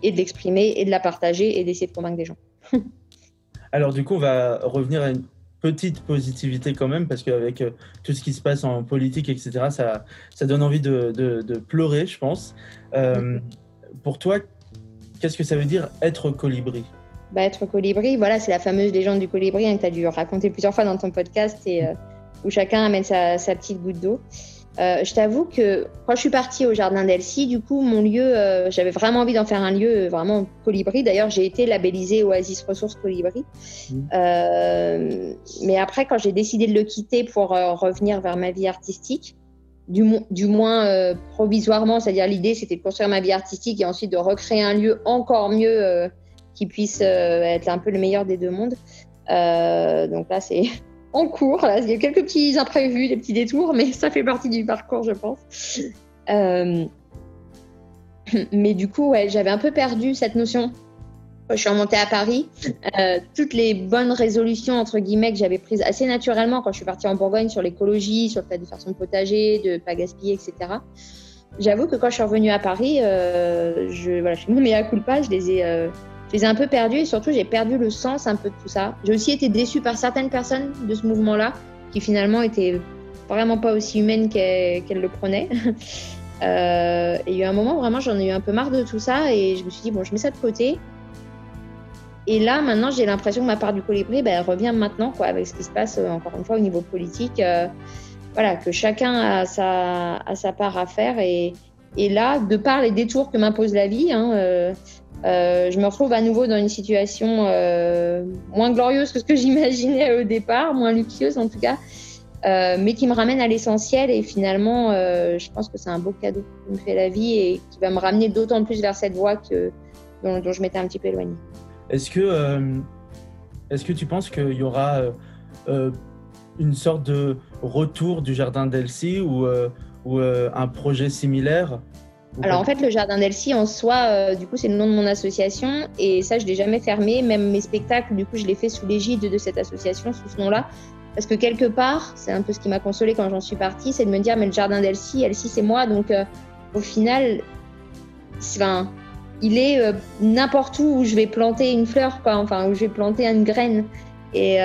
Et de l'exprimer, et de la partager, et d'essayer de convaincre des gens.
Alors du coup, on va revenir à une petite positivité quand même, parce qu'avec euh, tout ce qui se passe en politique, etc., ça, ça donne envie de, de- pleurer, je pense. Euh, pour toi, qu'est-ce que ça veut dire être colibri?
Bah, être colibri, voilà, c'est la fameuse légende du colibri hein, que tu as dû raconter plusieurs fois dans ton podcast et euh, où chacun amène sa, sa petite goutte d'eau. Euh, je t'avoue que quand je suis partie au jardin d'Elsie, du coup, mon lieu, euh, j'avais vraiment envie d'en faire un lieu euh, vraiment colibri. D'ailleurs, j'ai été labellisée Oasis Ressources Colibri. Euh, mais après, quand j'ai décidé de le quitter pour revenir vers ma vie artistique, du, mo- du moins provisoirement, c'est-à-dire l'idée c'était de construire ma vie artistique et ensuite de recréer un lieu encore mieux qui puisse être un peu le meilleur des deux mondes. Donc là, c'est en cours. Il y a quelques petits imprévus, des petits détours, mais ça fait partie du parcours, je pense. Euh, mais du coup, j'avais un peu perdu cette notion. Je suis remontée à Paris, euh, toutes les bonnes résolutions, entre guillemets, que j'avais prises assez naturellement quand je suis partie en Bourgogne sur l'écologie, sur le fait de faire son potager, de ne pas gaspiller, etc. J'avoue que quand je suis revenue à Paris, euh, je, voilà, je fais mon mea culpa, je les ai, je les ai un peu perdus et surtout j'ai perdu le sens un peu de tout ça. J'ai aussi été déçue par certaines personnes de ce mouvement-là qui finalement étaient vraiment pas aussi humaines qu'elles le prenaient. Euh, et il y a eu un moment vraiment j'en ai eu un peu marre de tout ça et je me suis dit bon je mets ça de côté et là, maintenant, j'ai l'impression que ma part du colibri, ben, elle revient maintenant, quoi, avec ce qui se passe, euh, encore une fois, au niveau politique. Euh, voilà, que chacun a sa, part à faire. Et, là, de par les détours que m'impose la vie, hein, euh, je me retrouve à nouveau dans une situation euh, moins glorieuse que ce que j'imaginais au départ, moins luxueuse en tout cas, euh, mais qui me ramène à l'essentiel. Et finalement, je pense que c'est un beau cadeau que me fait la vie et qui va me ramener d'autant plus vers cette voie que, dont, je m'étais un petit peu éloignée.
Est-ce que, est-ce que tu penses qu'il y aura une sorte de retour du jardin d'Elsie ou, un projet similaire
Alors en fait, le jardin d'Elsie en soi, euh, du coup, c'est le nom de mon association et ça, je l'ai jamais fermé. Même mes spectacles, du coup, je les fais sous l'égide de cette association, sous ce nom-là. Parce que quelque part, c'est un peu ce qui m'a consolé quand j'en suis partie, c'est de me dire, mais le jardin d'Elsie, Elsie, c'est moi. Donc euh, au final, il est euh, n'importe où où je vais planter une fleur, quoi, enfin, où je vais planter une graine. Et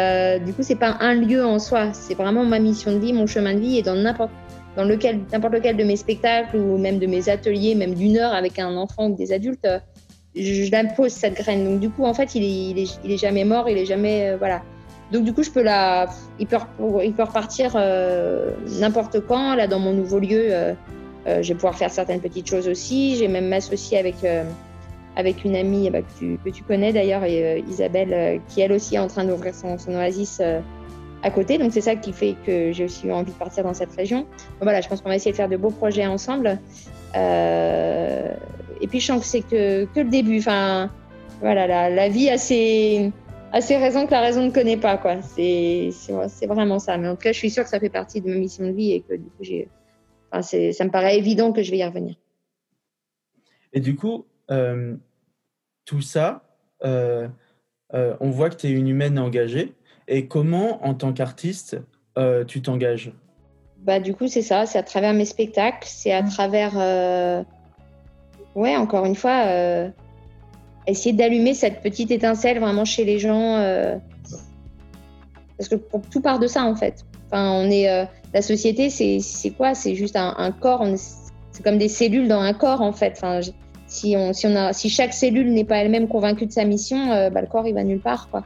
du coup, c'est pas un lieu en soi, c'est vraiment ma mission de vie, mon chemin de vie, et dans n'importe dans lequel n'importe lequel de mes spectacles ou même de mes ateliers, même d'une heure avec un enfant ou des adultes, euh, je, je la pose cette graine. Donc du coup, en fait, il est, il est, il est jamais mort, il est jamais euh, voilà. Donc du coup, je peux la, il peut, il peut repartir euh, n'importe quand. Là, dans mon nouveau lieu, je vais pouvoir faire certaines petites choses aussi. J'ai même m'associer avec avec une amie bah, que, tu, que tu connais d'ailleurs, Isabelle, qui elle aussi est en train d'ouvrir son, son oasis à côté. Donc c'est ça qui fait que j'ai aussi eu envie de partir dans cette région. Voilà, je pense qu'on va essayer de faire de beaux projets ensemble. Euh, et puis je sens que c'est que, que le début. Enfin, voilà, la, vie a ses, a raisons que la raison ne connaît pas. quoi. C'est vraiment ça. Mais en tout cas, je suis sûre que ça fait partie de ma mission de vie et que du coup, j'ai, ça me paraît évident que je vais y revenir.
Et du coup, euh, tout ça, euh, on voit que tu es une humaine engagée. Et comment, en tant qu'artiste, euh, tu t'engages?
Bah, du coup, c'est ça, c'est à travers mes spectacles, c'est à travers. euh, Ouais, encore une fois, euh, essayer d'allumer cette petite étincelle vraiment chez les gens. euh, Parce que pour- tout part de ça, en fait. Enfin, on est. euh, La société, c'est quoi? C'est juste un, un corps, c'est comme des cellules dans un corps, en fait. Enfin, si, on, si, on a, si chaque cellule n'est pas elle-même convaincue de sa mission, euh, bah, le corps, il va nulle part, quoi.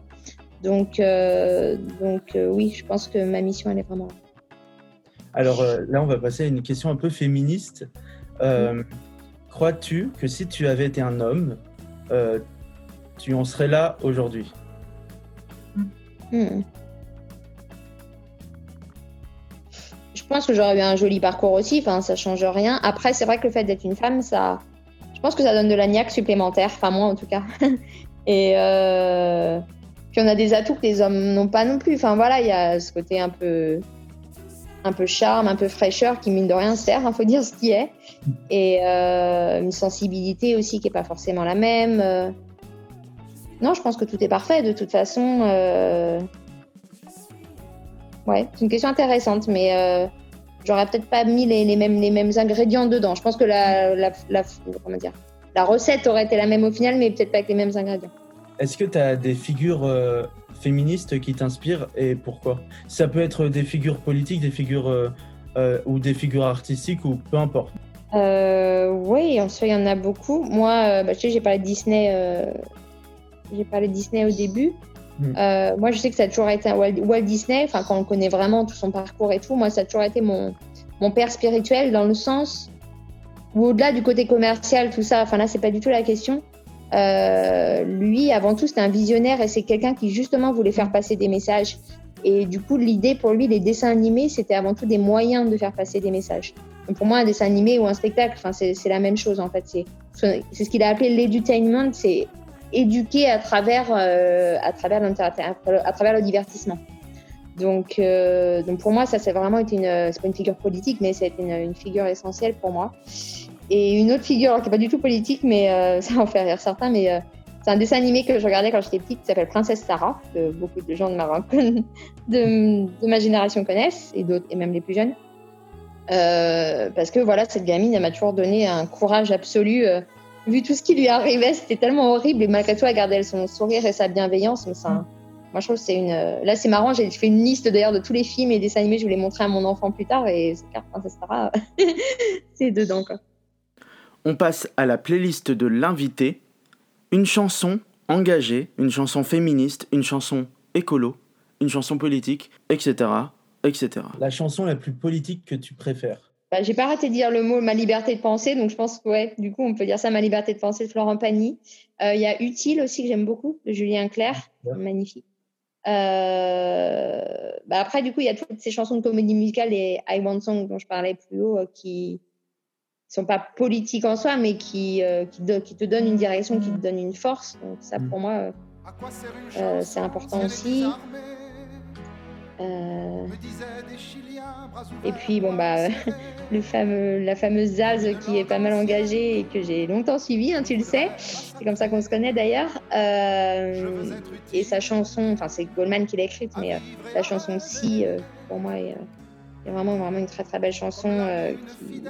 Donc, euh, donc euh, oui, je pense que ma mission, elle est vraiment là.
Alors euh, là, on va passer à une question un peu féministe. Crois-tu que si tu avais été un homme, tu en serais là aujourd'hui?
Hmm. Je pense que j'aurais eu un joli parcours aussi, enfin, ça change rien. Après, c'est vrai que le fait d'être une femme, ça, je pense que ça donne de la niaque supplémentaire, enfin moi en tout cas. Et euh... on a des atouts que les hommes n'ont pas non plus. Enfin voilà, il y a ce côté un peu, charme, un peu fraîcheur qui mine de rien sert, il faut dire ce qui est. Et euh, une sensibilité aussi qui est pas forcément la même. Euh, Non, je pense que tout est parfait de toute façon. euh, Ouais, c'est une question intéressante, mais j'aurais peut-être pas mis les, mêmes, ingrédients dedans. Je pense que la, la, la- la recette aurait été la même au final, mais peut-être pas avec les mêmes ingrédients.
Est-ce que tu as des figures euh, féministes qui t'inspirent et pourquoi? Ça peut être des figures politiques, des figures euh, euh, ou des figures artistiques ou peu importe.
Euh, oui, en soi, il y en a beaucoup. Moi, bah, tu sais, j'ai parlé de Disney. J'ai parlé de Disney au début.
Mm.
Euh, moi, je sais que ça a toujours été Walt Disney. Enfin, quand on connaît vraiment tout son parcours et tout, moi, ça a toujours été mon, mon père spirituel dans le sens où, au-delà du côté commercial, tout ça. Enfin, là, c'est pas du tout la question. Euh, lui, avant tout, c'était un visionnaire et c'est quelqu'un qui justement voulait faire passer des messages. Et du coup, l'idée pour lui, les dessins animés, c'était avant tout des moyens de faire passer des messages. Pour moi, un dessin animé ou un spectacle, enfin, c'est la même chose en fait. C'est ce qu'il a appelé l'edutainment, c'est éduquer à travers, euh, à travers, à travers le divertissement. Donc, euh, donc pour moi, ça, c'est vraiment été une, c'est pas une figure politique, mais c'est une figure essentielle pour moi. Et une autre figure alors, qui n'est pas du tout politique, mais euh, ça en fait rire certains, mais euh, c'est un dessin animé que je regardais quand j'étais petite qui s'appelle Princesse Sarah, que beaucoup de gens de ma, de, ma génération connaissent, et, d'autres, et même les plus jeunes. Euh, parce que voilà, cette gamine, elle m'a toujours donné un courage absolu. euh, vu tout ce qui lui arrivait, c'était tellement horrible, et malgré tout, elle gardait son sourire et sa bienveillance. Mais ça, moi, je trouve que c'est une. euh, Là, c'est marrant, j'ai fait une liste d'ailleurs de tous les films et dessins animés que je voulais montrer à mon enfant plus tard, et c'est clair, Princesse Sarah, c'est dedans, quoi.
On passe à la playlist de l'invité. Une chanson
engagée, une chanson féministe, une chanson écolo, une chanson politique, etc., etc.
La chanson la plus politique que tu préfères
bah, J'ai pas arrêté de dire le mot ma liberté de penser, donc je pense que ouais, du coup on peut dire ça ma liberté de penser de Florent Pagny. Euh, Il y a Utile aussi que j'aime beaucoup de Julien Clerc, magnifique. Euh, bah après du coup il y a toutes ces chansons de comédie musicale et I Want Song dont je parlais plus haut euh, qui sont pas politiques en soi mais qui euh, qui, do- qui te donnent une direction, qui te donnent une force. Donc ça pour moi euh, euh, c'est important aussi. Et puis bon bah le fameux, la fameuse Zaz qui est pas mal engagée et que j'ai longtemps suivie, hein, tu le sais. C'est comme ça qu'on se connaît d'ailleurs. Et sa chanson, enfin c'est Goldman qui l'a écrite, mais sa chanson Si pour moi est, euh, est vraiment vraiment une très très belle chanson euh, qui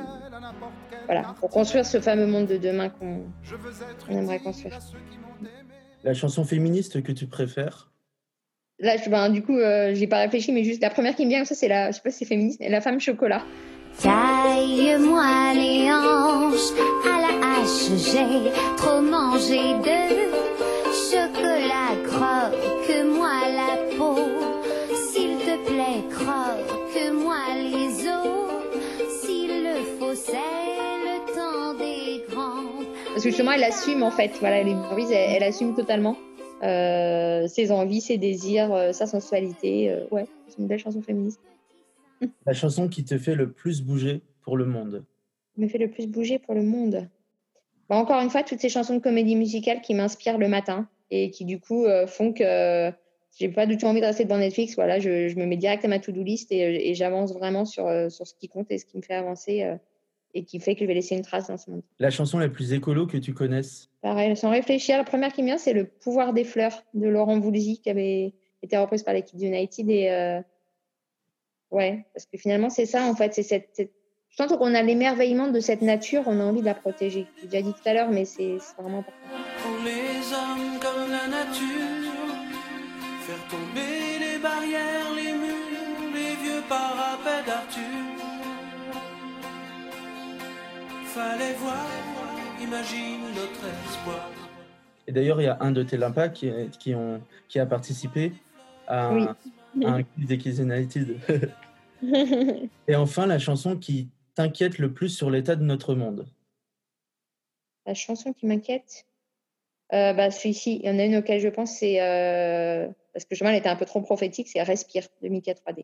voilà pour construire ce fameux monde de demain qu'on qu'on aimerait construire.
La chanson féministe que tu préfères?
Là, je, ben, du coup, euh, j'ai pas réfléchi, mais juste la première qui me vient, ça c'est la, je sais pas si c'est féministe, la femme chocolat.
Taille-moi les hanches à la hache, j'ai trop mangé de
Parce que justement, elle assume en fait, voilà, elle, est elle, elle assume totalement euh, ses envies, ses désirs, euh, sa sensualité. euh, ouais, c'est une belle chanson féministe.
La chanson qui te fait le plus bouger pour le monde
me fait le plus bouger pour le monde. Bah, encore une fois, toutes ces chansons de comédie musicale qui m'inspirent le matin et qui du coup font que j'ai pas du tout envie de rester devant Netflix. Voilà, je, je me mets direct à ma to-do list et, et j'avance vraiment sur, sur ce qui compte et ce qui me fait avancer et qui fait que je vais laisser une trace dans ce monde.
La chanson la plus écolo que tu connaisses?
Pareil, sans réfléchir, la première qui me vient, c'est Le pouvoir des fleurs de Laurent Voulzy qui avait été reprise par l'équipe d'United. Et euh, ouais, parce que finalement, c'est ça en fait. C'est cette, cette... Je pense qu'on a l'émerveillement de cette nature, on a envie de la protéger. J'ai déjà dit tout à l'heure, mais c'est c'est vraiment important.
Pour les hommes comme la nature, faire tomber Fallait voir, imagine notre espoir.
Et d'ailleurs, il y a un de tes limpas qui, qui, ont, qui a participé à,
Oui.
à un clip des Kids United. Et enfin, la chanson qui t'inquiète le plus sur l'état de notre monde.
La chanson qui m'inquiète, euh, bah, celui-ci, il y en a une auquel je pense, c'est euh, parce que elle était un peu trop prophétique, c'est Respire de Mika 3D.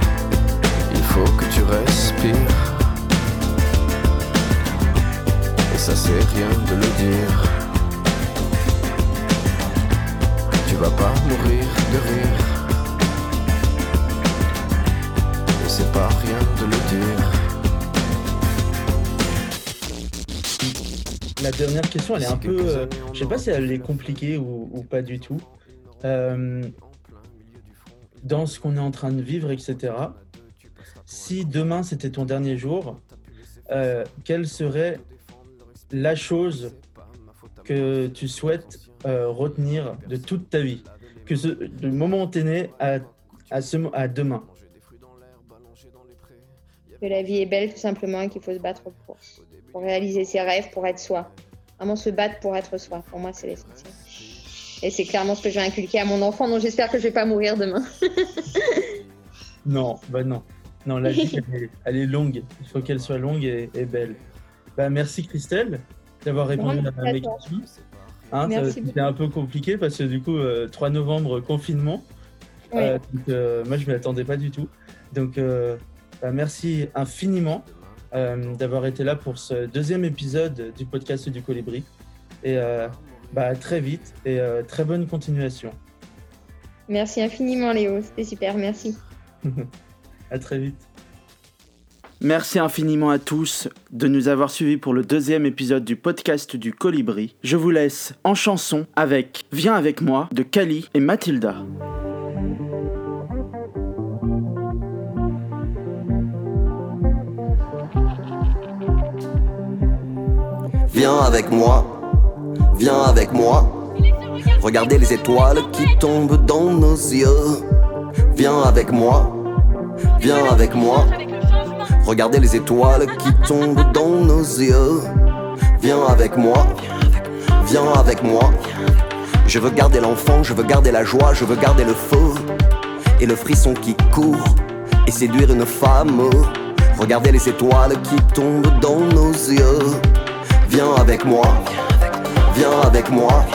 faut que tu respires. Et ça c'est rien de le dire. Tu vas pas mourir de rire. Et c'est pas rien de le dire.
La dernière question, elle est un peu. euh, je sais pas si elle est compliquée ou, ou pas du tout. Euh, dans ce qu'on est en train de vivre, etc. Si demain c'était ton dernier jour, euh, quelle serait la chose que tu souhaites euh, retenir de toute ta vie? Que ce, du moment où tu es né à, à, ce, mo- à demain
Que la vie est belle tout simplement et qu'il faut se battre pour, pour réaliser ses rêves, pour être soi. Vraiment se battre pour être soi. Pour moi, c'est l'essentiel. Et c'est clairement ce que je vais inculquer à mon enfant, donc j'espère que je vais pas mourir demain.
Non, bah non. Non, la vie, elle est, elle est longue. Il faut qu'elle soit longue et, et belle. Bah, merci Christelle d'avoir répondu à mes
toi.
questions. Hein, C'était un peu compliqué parce que du coup, euh, 3 novembre, confinement.
Oui.
Euh, donc, euh, moi, je ne m'y attendais pas du tout. Donc, euh, bah, merci infiniment euh, d'avoir été là pour ce deuxième épisode du podcast du Colibri. Et euh, bah, à très vite et euh, très bonne continuation.
Merci infiniment, Léo. C'était super. Merci.
à très vite. Merci infiniment à tous de nous avoir suivis pour le deuxième épisode du podcast du Colibri. Je vous laisse en chanson avec Viens avec moi de Kali et Mathilda.
Viens avec moi, viens avec moi. Regardez les étoiles qui tombent dans nos yeux. Viens avec moi, viens avec moi. Regardez les étoiles qui tombent dans nos yeux. Viens avec moi, viens avec moi. Je veux garder l'enfant, je veux garder la joie, je veux garder le feu et le frisson qui court et séduire une femme. Regardez les étoiles qui tombent dans nos yeux. Viens avec moi, viens avec moi.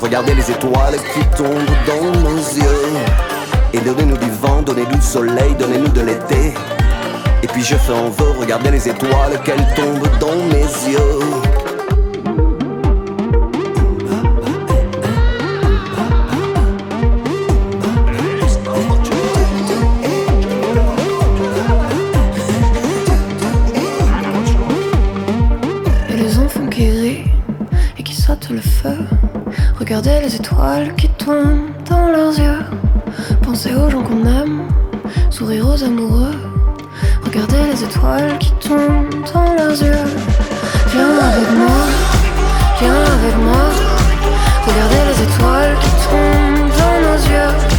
Regardez les étoiles qui tombent dans nos yeux. Et donnez-nous du vent, donnez-nous du soleil, donnez-nous de l'été. Et puis je fais en vœu, regardez les étoiles qu'elles tombent dans mes yeux.
Les enfants rient et qui sautent le feu. Regardez les étoiles qui tombent. Aux gens qu'on aime, sourire aux amoureux. Regardez les étoiles qui tombent dans leurs yeux. Viens avec moi, viens avec moi. Regardez les étoiles qui tombent dans nos yeux.